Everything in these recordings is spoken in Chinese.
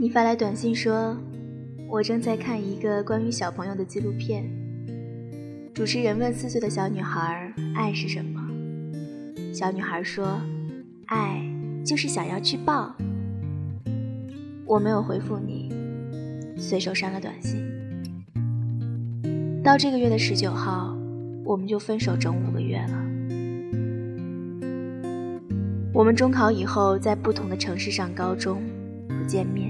你发来短信说，我正在看一个关于小朋友的纪录片。主持人问四岁的小女孩：“爱是什么？”小女孩说：“爱就是想要去抱。”我没有回复你，随手删了短信。到这个月的十九号，我们就分手整五个月了。我们中考以后在不同的城市上高中，不见面。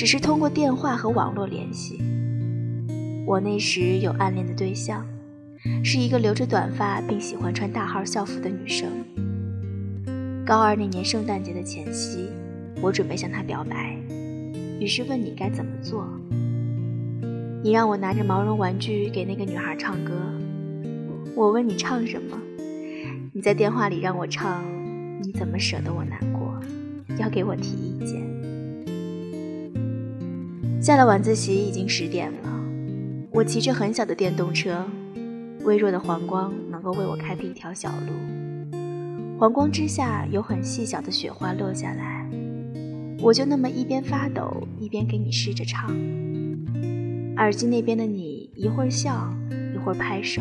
只是通过电话和网络联系。我那时有暗恋的对象，是一个留着短发并喜欢穿大号校服的女生。高二那年圣诞节的前夕，我准备向她表白，于是问你该怎么做。你让我拿着毛绒玩具给那个女孩唱歌。我问你唱什么，你在电话里让我唱《你怎么舍得我难过》，要给我提。下了晚自习已经十点了，我骑着很小的电动车，微弱的黄光能够为我开辟一条小路。黄光之下有很细小的雪花落下来，我就那么一边发抖一边给你试着唱。耳机那边的你一会儿笑一会儿拍手。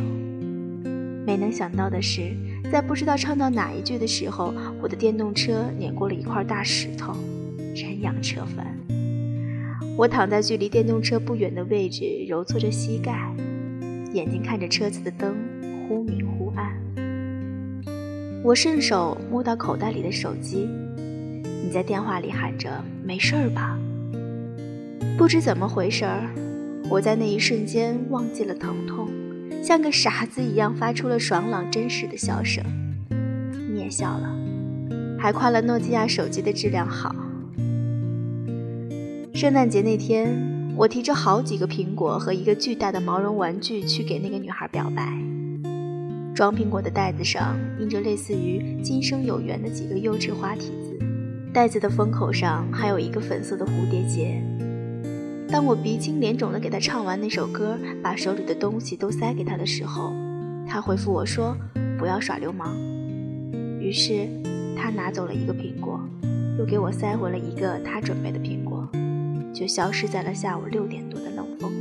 没能想到的是，在不知道唱到哪一句的时候，我的电动车碾过了一块大石头，人仰车翻。我躺在距离电动车不远的位置，揉搓着膝盖，眼睛看着车子的灯忽明忽暗。我顺手摸到口袋里的手机，你在电话里喊着“没事儿吧”。不知怎么回事儿，我在那一瞬间忘记了疼痛，像个傻子一样发出了爽朗真实的笑声。你也笑了，还夸了诺基亚手机的质量好。圣诞节那天，我提着好几个苹果和一个巨大的毛绒玩具去给那个女孩表白。装苹果的袋子上印着类似于“今生有缘”的几个幼稚花体字，袋子的封口上还有一个粉色的蝴蝶结。当我鼻青脸肿地给她唱完那首歌，把手里的东西都塞给她的时候，她回复我说：“不要耍流氓。”于是，她拿走了一个苹果，又给我塞回了一个她准备的苹果。就消失在了下午六点多的冷风里。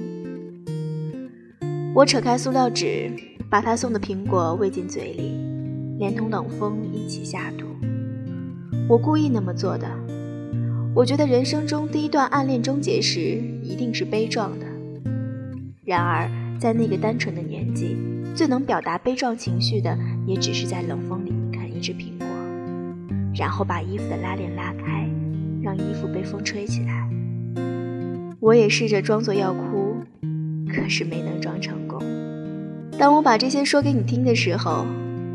我扯开塑料纸，把他送的苹果喂进嘴里，连同冷风一起下肚。我故意那么做的。我觉得人生中第一段暗恋终结时一定是悲壮的。然而，在那个单纯的年纪，最能表达悲壮情绪的，也只是在冷风里啃一只苹果，然后把衣服的拉链拉开，让衣服被风吹起来。我也试着装作要哭，可是没能装成功。当我把这些说给你听的时候，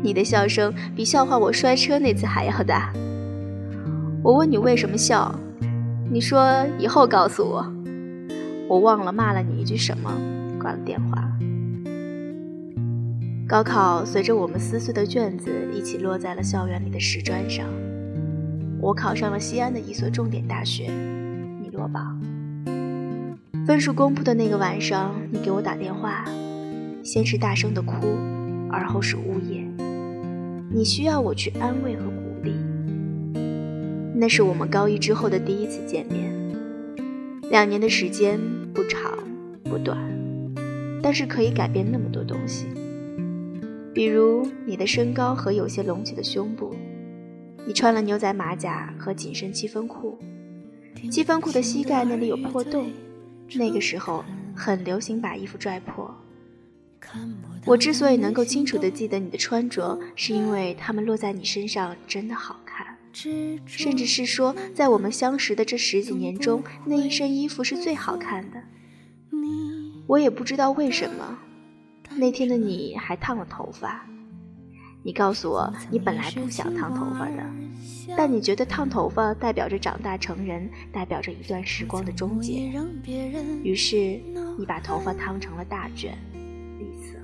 你的笑声比笑话我摔车那次还要大。我问你为什么笑，你说以后告诉我。我忘了骂了你一句什么，挂了电话。高考随着我们撕碎的卷子一起落在了校园里的石砖上。我考上了西安的一所重点大学，你落榜。分数公布的那个晚上，你给我打电话，先是大声的哭，而后是呜咽。你需要我去安慰和鼓励。那是我们高一之后的第一次见面。两年的时间不长不短，但是可以改变那么多东西。比如你的身高和有些隆起的胸部，你穿了牛仔马甲和紧身七分裤，七分裤的膝盖那里有破洞。那个时候很流行把衣服拽破。我之所以能够清楚地记得你的穿着，是因为它们落在你身上真的好看，甚至是说，在我们相识的这十几年中，那一身衣服是最好看的。我也不知道为什么，那天的你还烫了头发。你告诉我，你本来不想烫头发的。但你觉得烫头发代表着长大成人，代表着一段时光的终结，于是你把头发烫成了大卷，绿色。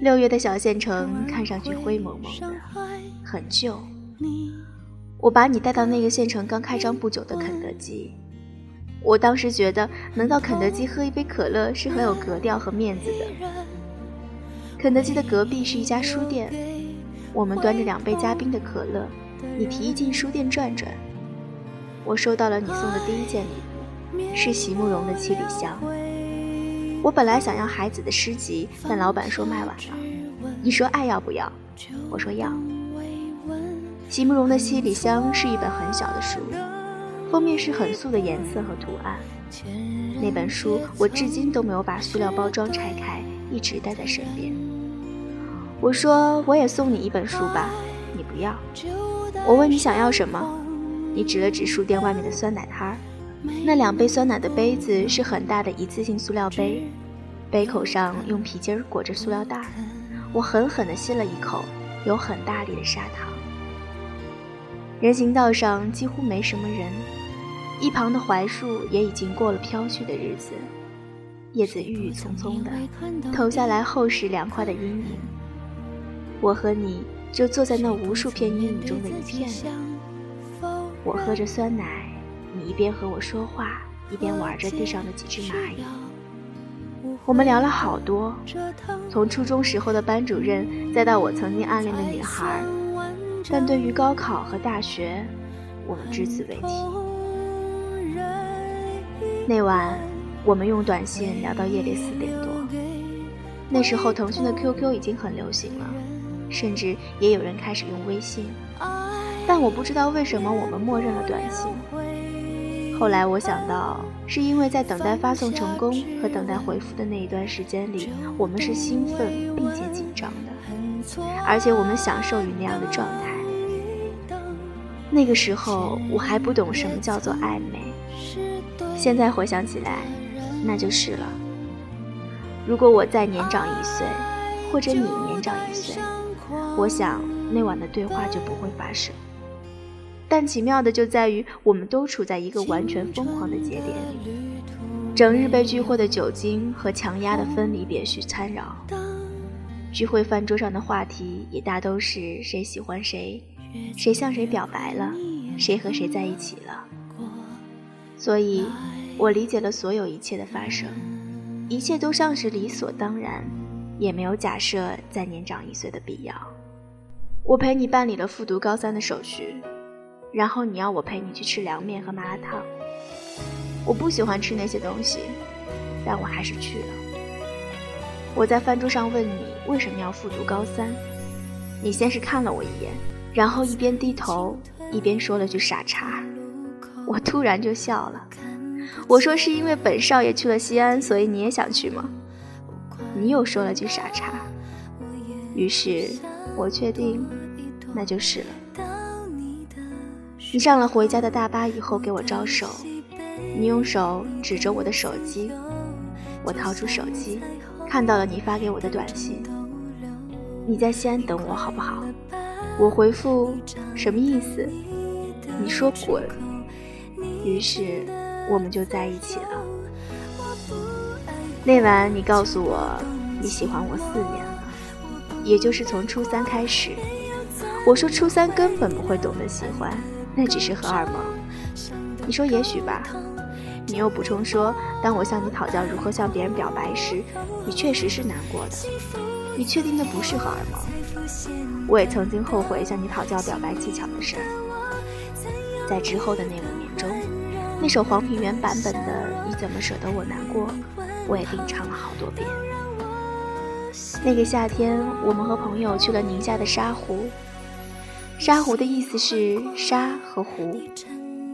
六月的小县城看上去灰蒙蒙的，很旧。我把你带到那个县城刚开张不久的肯德基，我当时觉得能到肯德基喝一杯可乐是很有格调和面子的。肯德基的隔壁是一家书店。我们端着两杯加冰的可乐，你提议进书店转转。我收到了你送的第一件礼物，是席慕容的七里香。我本来想要孩子的诗集，但老板说卖完了。你说爱要不要？我说要。席慕容的七里香是一本很小的书，封面是很素的颜色和图案。那本书我至今都没有把塑料包装拆开，一直带在身边。我说我也送你一本书吧，你不要。我问你想要什么，你指了指书店外面的酸奶摊儿，那两杯酸奶的杯子是很大的一次性塑料杯，杯口上用皮筋裹着塑料袋。我狠狠地吸了一口，有很大力的砂糖。人行道上几乎没什么人，一旁的槐树也已经过了飘絮的日子，叶子郁郁葱葱的，投下来厚实凉快的阴影。我和你就坐在那无数片阴影中的一片里。我喝着酸奶，你一边和我说话，一边玩着地上的几只蚂蚁。我们聊了好多，从初中时候的班主任，再到我曾经暗恋的女孩。但对于高考和大学，我们只字未提。那晚，我们用短信聊到夜里四点多。那时候，腾讯的 QQ 已经很流行了。甚至也有人开始用微信，但我不知道为什么我们默认了短信。后来我想到，是因为在等待发送成功和等待回复的那一段时间里，我们是兴奋并且紧张的，而且我们享受于那样的状态。那个时候我还不懂什么叫做暧昧，现在回想起来，那就是了。如果我再年长一岁，或者你年长一岁。我想那晚的对话就不会发生，但奇妙的就在于我们都处在一个完全疯狂的节点里，整日被聚会的酒精和强压的分离别绪缠绕。聚会饭桌上的话题也大都是谁喜欢谁，谁向谁表白了，谁和谁在一起了。所以，我理解了所有一切的发生，一切都像是理所当然，也没有假设再年长一岁的必要。我陪你办理了复读高三的手续，然后你要我陪你去吃凉面和麻辣烫。我不喜欢吃那些东西，但我还是去了。我在饭桌上问你为什么要复读高三，你先是看了我一眼，然后一边低头一边说了句“傻叉”。我突然就笑了，我说是因为本少爷去了西安，所以你也想去吗？你又说了句“傻叉”，于是。我确定，那就是了。你上了回家的大巴以后，给我招手，你用手指着我的手机，我掏出手机，看到了你发给我的短信。你在西安等我好不好？我回复什么意思？你说滚。于是我们就在一起了。那晚你告诉我你喜欢我四年。也就是从初三开始，我说初三根本不会懂得喜欢，那只是荷尔蒙。你说也许吧，你又补充说，当我向你讨教如何向别人表白时，你确实是难过的。你确定那不是荷尔蒙？我也曾经后悔向你讨教表白技巧的事儿。在之后的那五年中，那首黄品源版本的《你怎么舍得我难过》，我也给你唱了好多遍。那个夏天，我们和朋友去了宁夏的沙湖。沙湖的意思是沙和湖，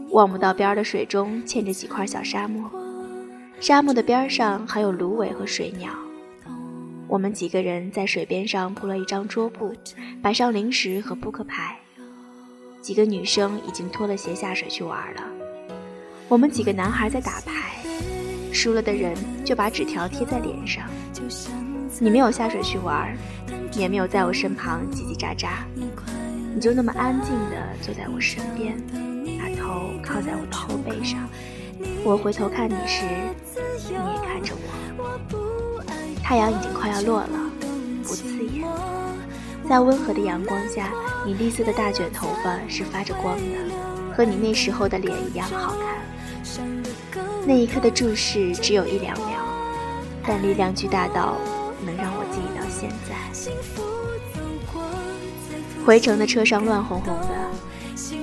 望不到边的水中嵌着几块小沙漠，沙漠的边上还有芦苇和水鸟。我们几个人在水边上铺了一张桌布，摆上零食和扑克牌。几个女生已经脱了鞋下水去玩了，我们几个男孩在打牌，输了的人就把纸条贴在脸上。你没有下水去玩，也没有在我身旁叽叽喳喳，你就那么安静地坐在我身边，把头靠在我的后背上。我回头看你时，你也看着我。太阳已经快要落了，不刺眼，在温和的阳光下，你栗色的大卷头发是发着光的，和你那时候的脸一样好看。那一刻的注视只有一两秒，但力量巨大到。能让我记忆到现在。回程的车上乱哄哄的，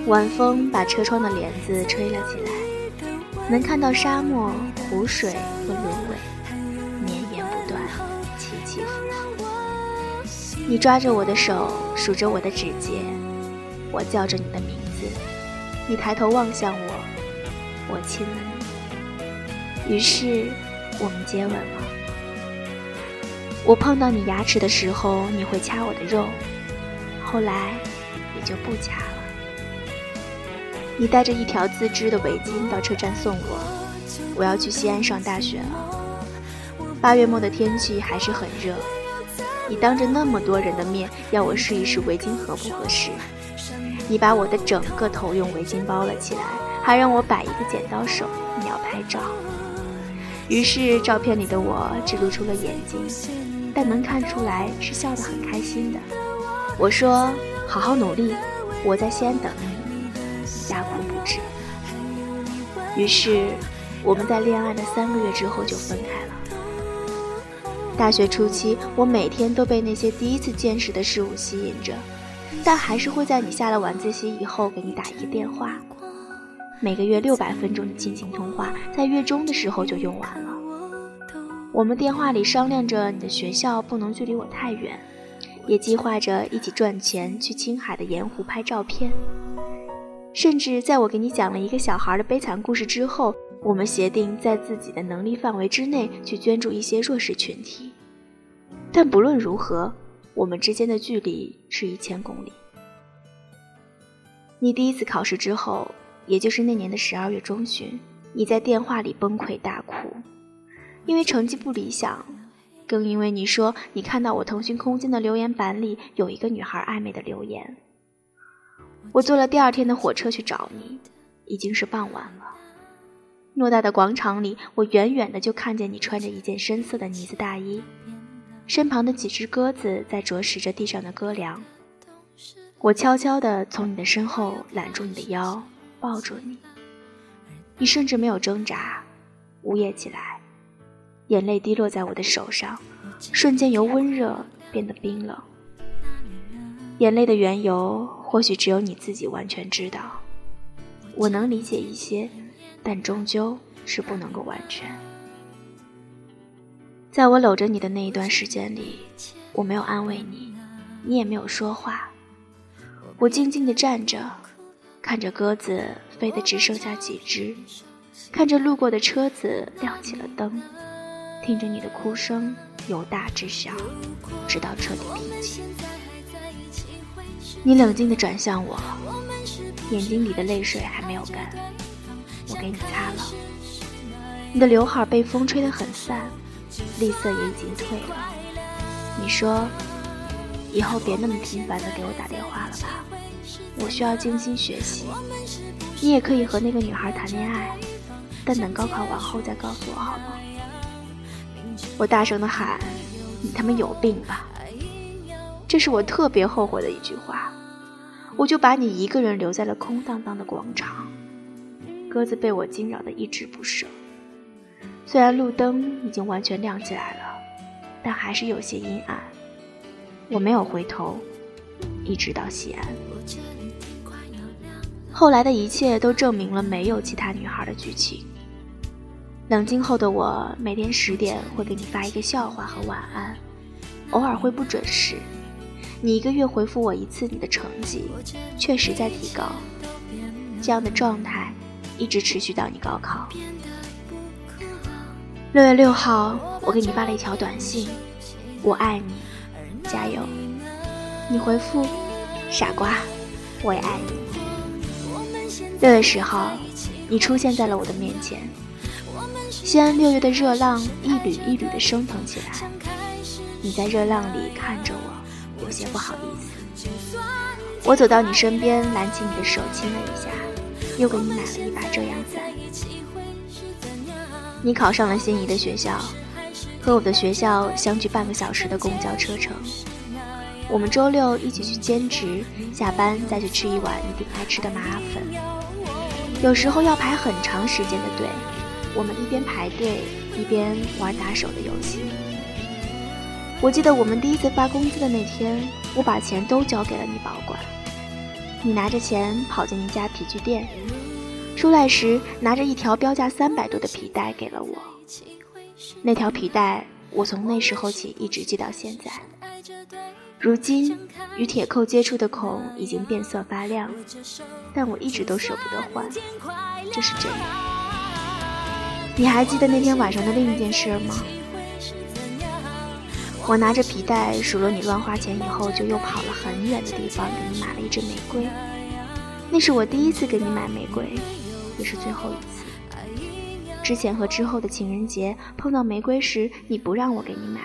晚风把车窗的帘子吹了起来，能看到沙漠、湖水和芦苇，绵延不断，起起伏伏。你抓着我的手，数着我的指节，我叫着你的名字，你抬头望向我，我亲了你。于是，我们接吻了。我碰到你牙齿的时候，你会掐我的肉，后来也就不掐了。你带着一条自织的围巾到车站送我，我要去西安上大学了。八月末的天气还是很热，你当着那么多人的面要我试一试围巾合不合适。你把我的整个头用围巾包了起来，还让我摆一个剪刀手，你要拍照。于是照片里的我只露出了眼睛，但能看出来是笑得很开心的。我说：“好好努力，我在西安等你。”大哭不止。于是，我们在恋爱的三个月之后就分开了。大学初期，我每天都被那些第一次见识的事物吸引着，但还是会在你下了晚自习以后给你打一个电话。每个月六百分钟的亲情通话，在月中的时候就用完了。我们电话里商量着你的学校不能距离我太远，也计划着一起赚钱去青海的盐湖拍照片。甚至在我给你讲了一个小孩的悲惨故事之后，我们协定在自己的能力范围之内去捐助一些弱势群体。但不论如何，我们之间的距离是一千公里。你第一次考试之后，也就是那年的十二月中旬，你在电话里崩溃大哭，因为成绩不理想，更因为你说你看到我腾讯空间的留言板里有一个女孩暧昧的留言。我坐了第二天的火车去找你，已经是傍晚了。偌大的广场里，我远远的就看见你穿着一件深色的呢子大衣，身旁的几只鸽子在啄食着地上的鸽粮。我悄悄地从你的身后揽住你的腰，抱住你。你甚至没有挣扎，呜咽起来，眼泪滴落在我的手上，瞬间由温热变得冰冷。眼泪的缘由，或许只有你自己完全知道。我能理解一些，但终究是不能够完全。在我搂着你的那一段时间里，我没有安慰你，你也没有说话。我静静地站着，看着鸽子飞得只剩下几只，看着路过的车子亮起了灯，听着你的哭声由大至小，直到彻底平静。你冷静地转向我，眼睛里的泪水还没有干，我给你擦了。你的刘海被风吹得很散，绿色也已经褪了。你说，以后别那么频繁地给我打电话了吧，我需要精心学习。你也可以和那个女孩谈恋爱，但等高考完后再告诉我好吗？我大声地喊：“你他妈有病吧！”这是我特别后悔的一句话，我就把你一个人留在了空荡荡的广场，鸽子被我惊扰的一直不舍。虽然路灯已经完全亮起来了，但还是有些阴暗。我没有回头，一直到西安。后来的一切都证明了没有其他女孩的剧情。冷静后的我，每天十点会给你发一个笑话和晚安，偶尔会不准时。你一个月回复我一次，你的成绩确实在提高。这样的状态一直持续到你高考。六月六号，我给你发了一条短信：“我爱你，加油。”你回复：“傻瓜，我也爱你。”六月十号，你出现在了我的面前。西安六月的热浪一缕一缕的升腾起来，你在热浪里看着我。有些不好意思，我走到你身边，揽起你的手亲了一下，又给你买了一把遮阳伞。你考上了心仪的学校，和我的学校相距半个小时的公交车程。我们周六一起去兼职，下班再去吃一碗你顶爱吃的麻辣粉。有时候要排很长时间的队，我们一边排队一边玩打手的游戏。我记得我们第一次发工资的那天，我把钱都交给了你保管。你拿着钱跑进一家皮具店，出来时拿着一条标价三百多的皮带给了我。那条皮带，我从那时候起一直系到现在。如今与铁扣接触的孔已经变色发亮，但我一直都舍不得换，这是真的。你还记得那天晚上的另一件事吗？我拿着皮带数落你乱花钱以后，就又跑了很远的地方给你买了一支玫瑰。那是我第一次给你买玫瑰，也是最后一次。之前和之后的情人节碰到玫瑰时，你不让我给你买，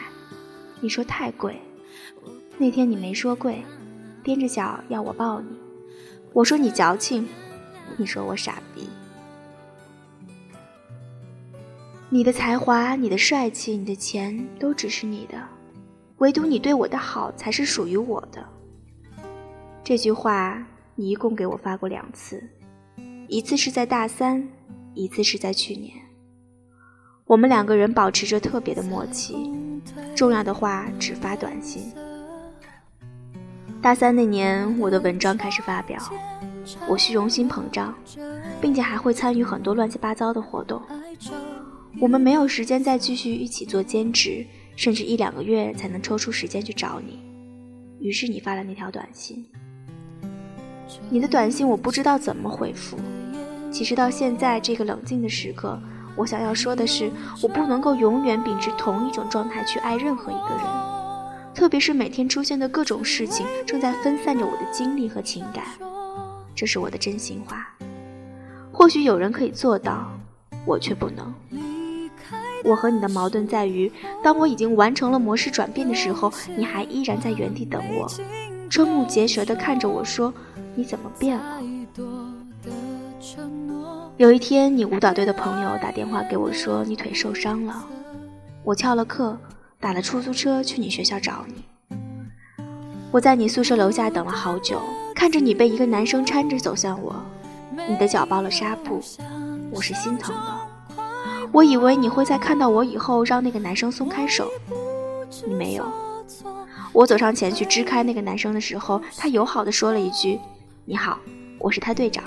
你说太贵。那天你没说贵，踮着脚要我抱你，我说你矫情，你说我傻逼。你的才华、你的帅气、你的钱都只是你的，唯独你对我的好才是属于我的。这句话你一共给我发过两次，一次是在大三，一次是在去年。我们两个人保持着特别的默契，重要的话只发短信。大三那年，我的文章开始发表，我虚荣心膨胀，并且还会参与很多乱七八糟的活动。我们没有时间再继续一起做兼职，甚至一两个月才能抽出时间去找你。于是你发了那条短信。你的短信我不知道怎么回复。其实到现在这个冷静的时刻，我想要说的是，我不能够永远秉持同一种状态去爱任何一个人。特别是每天出现的各种事情，正在分散着我的精力和情感，这是我的真心话。或许有人可以做到，我却不能。我和你的矛盾在于，当我已经完成了模式转变的时候，你还依然在原地等我，瞠目结舌地看着我说：“你怎么变了？”有一天，你舞蹈队的朋友打电话给我说你腿受伤了，我翘了课。打了出租车去你学校找你，我在你宿舍楼下等了好久，看着你被一个男生搀着走向我，你的脚包了纱布，我是心疼的。我以为你会在看到我以后让那个男生松开手，你没有。我走上前去支开那个男生的时候，他友好的说了一句：“你好，我是他队长。”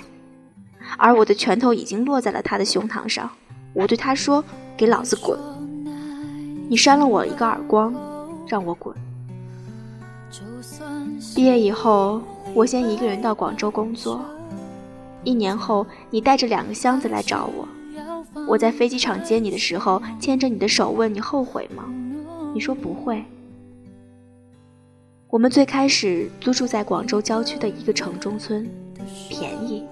而我的拳头已经落在了他的胸膛上，我对他说：“给老子滚！”你扇了我一个耳光，让我滚。毕业以后，我先一个人到广州工作。一年后，你带着两个箱子来找我。我在飞机场接你的时候，牵着你的手问你后悔吗？你说不会。我们最开始租住在广州郊区的一个城中村，便宜。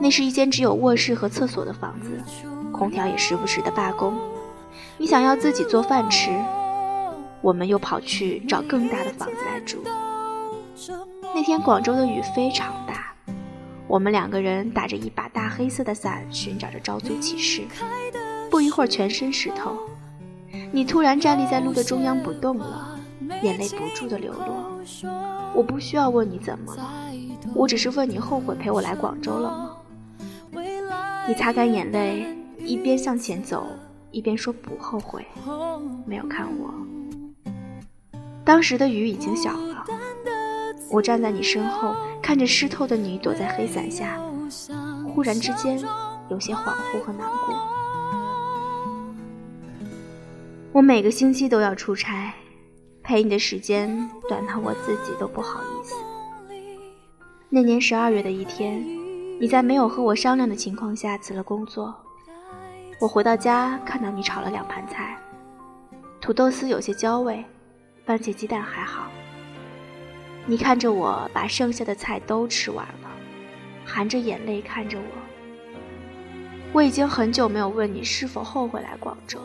那是一间只有卧室和厕所的房子，空调也时不时的罢工。你想要自己做饭吃，我们又跑去找更大的房子来住。那天广州的雨非常大，我们两个人打着一把大黑色的伞，寻找着招租启事。不一会儿，全身湿透。你突然站立在路的中央不动了，眼泪不住的流落。我不需要问你怎么了，我只是问你后悔陪我来广州了吗？你擦干眼泪，一边向前走。一边说不后悔，没有看我。当时的雨已经小了，我站在你身后，看着湿透的你躲在黑伞下，忽然之间有些恍惚和难过。我每个星期都要出差，陪你的时间短到我自己都不好意思。那年十二月的一天，你在没有和我商量的情况下辞了工作。我回到家，看到你炒了两盘菜，土豆丝有些焦味，番茄鸡蛋还好。你看着我把剩下的菜都吃完了，含着眼泪看着我。我已经很久没有问你是否后悔来广州，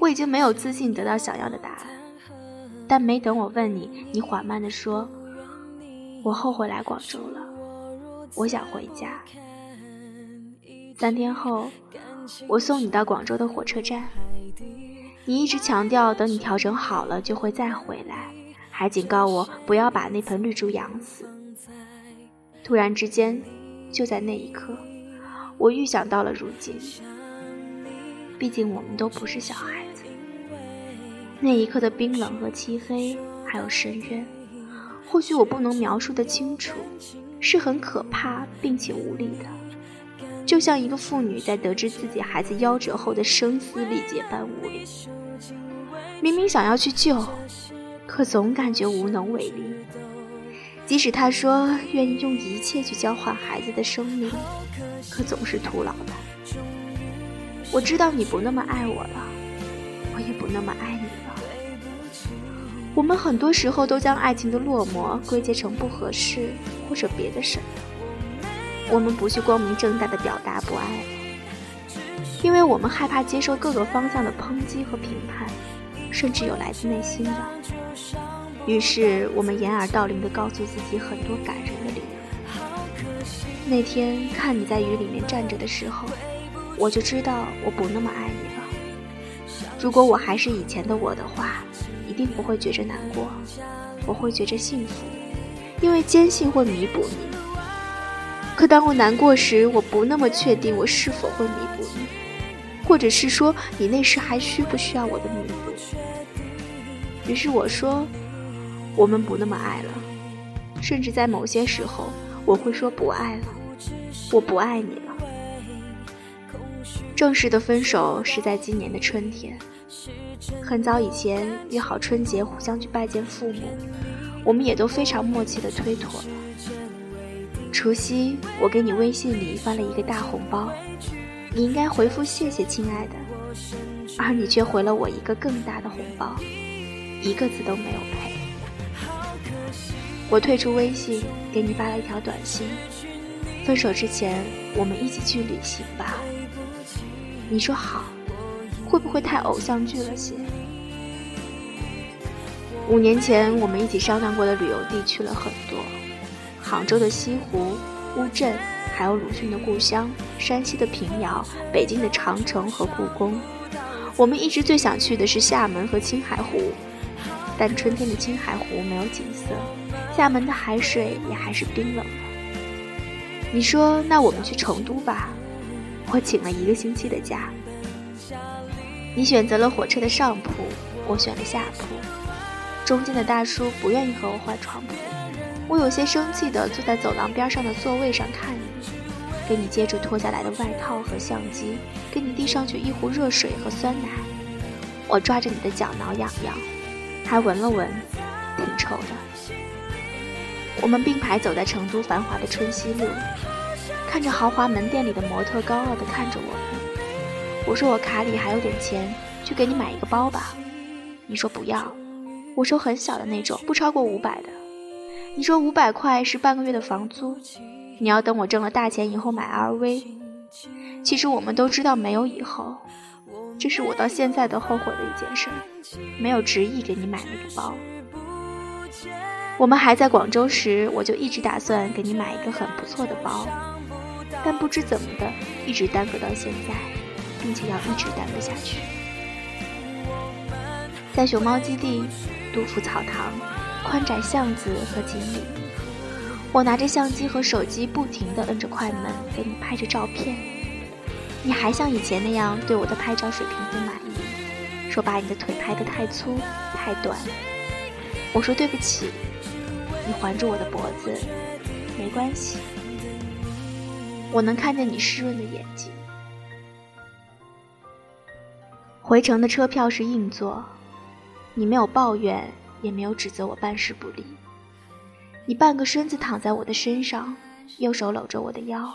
我已经没有自信得到想要的答案。但没等我问你，你缓慢地说：“我后悔来广州了，我想回家。”三天后。我送你到广州的火车站，你一直强调等你调整好了就会再回来，还警告我不要把那盆绿竹养死。突然之间，就在那一刻，我预想到了如今。毕竟我们都不是小孩子，那一刻的冰冷和漆黑，还有深渊，或许我不能描述的清楚，是很可怕并且无力的，就像一个妇女在得知自己孩子夭折后的声嘶力竭般无力。明明想要去救，可总感觉无能为力。即使他说愿意用一切去交换孩子的生命，可总是徒劳的。我知道你不那么爱我了，我也不那么爱你了。我们很多时候都将爱情的落寞归结成不合适或者别的什么。我们不去光明正大的表达不爱了，因为我们害怕接受各个方向的抨击和评判，甚至有来自内心的。于是，我们掩耳盗铃地告诉自己很多感人的理由。那天看你在雨里面站着的时候，我就知道我不那么爱你了。如果我还是以前的我的话，一定不会觉着难过，我会觉着幸福，因为坚信会弥补你。可当我难过时，我不那么确定我是否会弥补你，或者是说你那时还需不需要我的弥补。于是我说。我们不那么爱了，甚至在某些时候，我会说不爱了，我不爱你了。正式的分手是在今年的春天，很早以前约好春节互相去拜见父母，我们也都非常默契的推脱了。除夕，我给你微信里发了一个大红包，你应该回复谢谢亲爱的，而你却回了我一个更大的红包，一个字都没有配。我退出微信，给你发了一条短信：分手之前，我们一起去旅行吧。你说好，会不会太偶像剧了些？五年前我们一起商量过的旅游地去了很多，杭州的西湖、乌镇，还有鲁迅的故乡山西的平遥、北京的长城和故宫。我们一直最想去的是厦门和青海湖，但春天的青海湖没有景色。厦门的海水也还是冰冷的。你说，那我们去成都吧。我请了一个星期的假。你选择了火车的上铺，我选了下铺。中间的大叔不愿意和我换床铺，我有些生气地坐在走廊边上的座位上看你，给你接着脱下来的外套和相机，给你递上去一壶热水和酸奶。我抓着你的脚挠痒痒，还闻了闻，挺臭的。我们并排走在成都繁华的春熙路，看着豪华门店里的模特高傲地看着我们。我说我卡里还有点钱，去给你买一个包吧。你说不要，我说很小的那种，不超过五百的。你说五百块是半个月的房租，你要等我挣了大钱以后买 LV。其实我们都知道没有以后，这是我到现在都后悔的一件事，没有执意给你买那个包。我们还在广州时，我就一直打算给你买一个很不错的包，但不知怎么的，一直耽搁到现在，并且要一直耽搁下去。在熊猫基地、杜甫草堂、宽窄巷子和锦里，我拿着相机和手机，不停地摁着快门，给你拍着照片。你还像以前那样对我的拍照水平不满意，说把你的腿拍得太粗、太短。我说对不起。你环住我的脖子，没关系，我能看见你湿润的眼睛。回程的车票是硬座，你没有抱怨，也没有指责我办事不力。你半个身子躺在我的身上，右手搂着我的腰，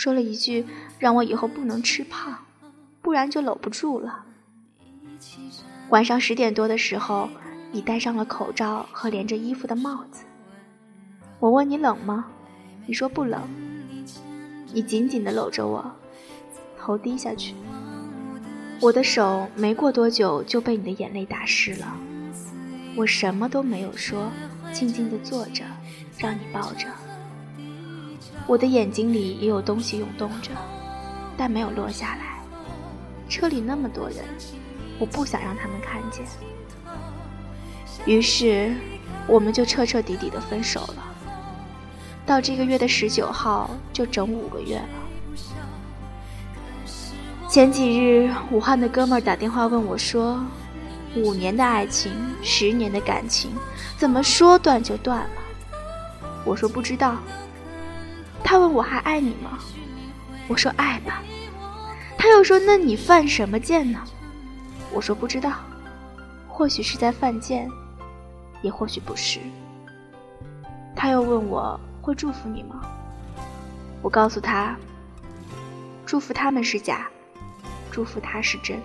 说了一句让我以后不能吃胖，不然就搂不住了。晚上十点多的时候，你戴上了口罩和连着衣服的帽子。我问你冷吗？你说不冷。你紧紧地搂着我，头低下去。我的手没过多久就被你的眼泪打湿了。我什么都没有说，静静地坐着，让你抱着。我的眼睛里也有东西涌动着，但没有落下来。车里那么多人，我不想让他们看见。于是，我们就彻彻底底的分手了。到这个月的十九号，就整五个月了。前几日，武汉的哥们儿打电话问我，说：“五年的爱情，十年的感情，怎么说断就断了？”我说：“不知道，他问我还爱你吗？我说爱吧。他又说那你犯什么贱呢？我说不知道，或许是在犯贱，也或许不是。他又问我会祝福你吗？我告诉他，祝福他们是假，祝福他是真。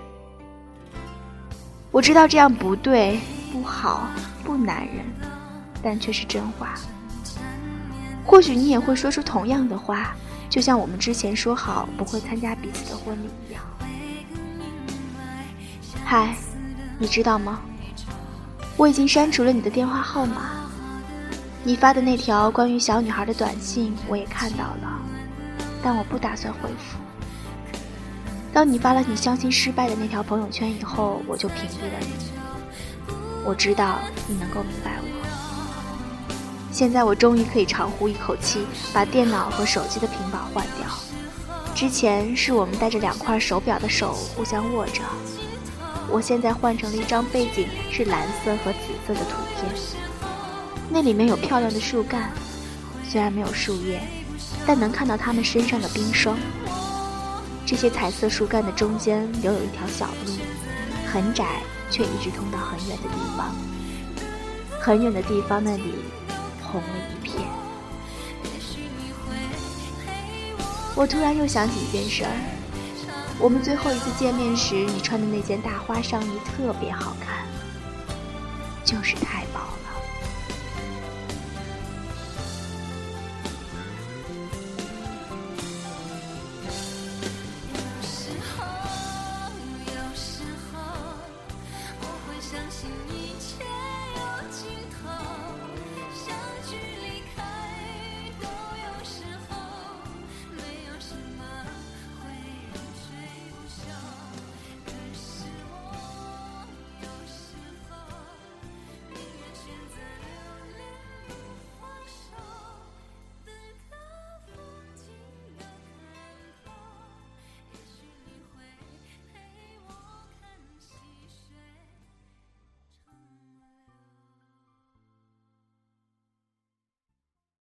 我知道这样不对、不好、不男人，但却是真话。或许你也会说出同样的话，就像我们之前说好不会参加彼此的婚礼一样。嗨，你知道吗？我已经删除了你的电话号码。你发的那条关于小女孩的短信我也看到了，但我不打算回复。当你发了你相亲失败的那条朋友圈以后，我就屏蔽了你。我知道你能够明白我。现在我终于可以长呼一口气，把电脑和手机的屏保换掉。之前是我们戴着两块手表的手互相握着。我现在换成了一张背景是蓝色和紫色的图片，那里面有漂亮的树干，虽然没有树叶，但能看到它们身上的冰霜。这些彩色树干的中间留有一条小路，很窄，却一直通到很远的地方。很远的地方那里红了一片。我突然又想起一件事儿。我们最后一次见面时，你穿的那件大花上衣特别好看，就是太薄了。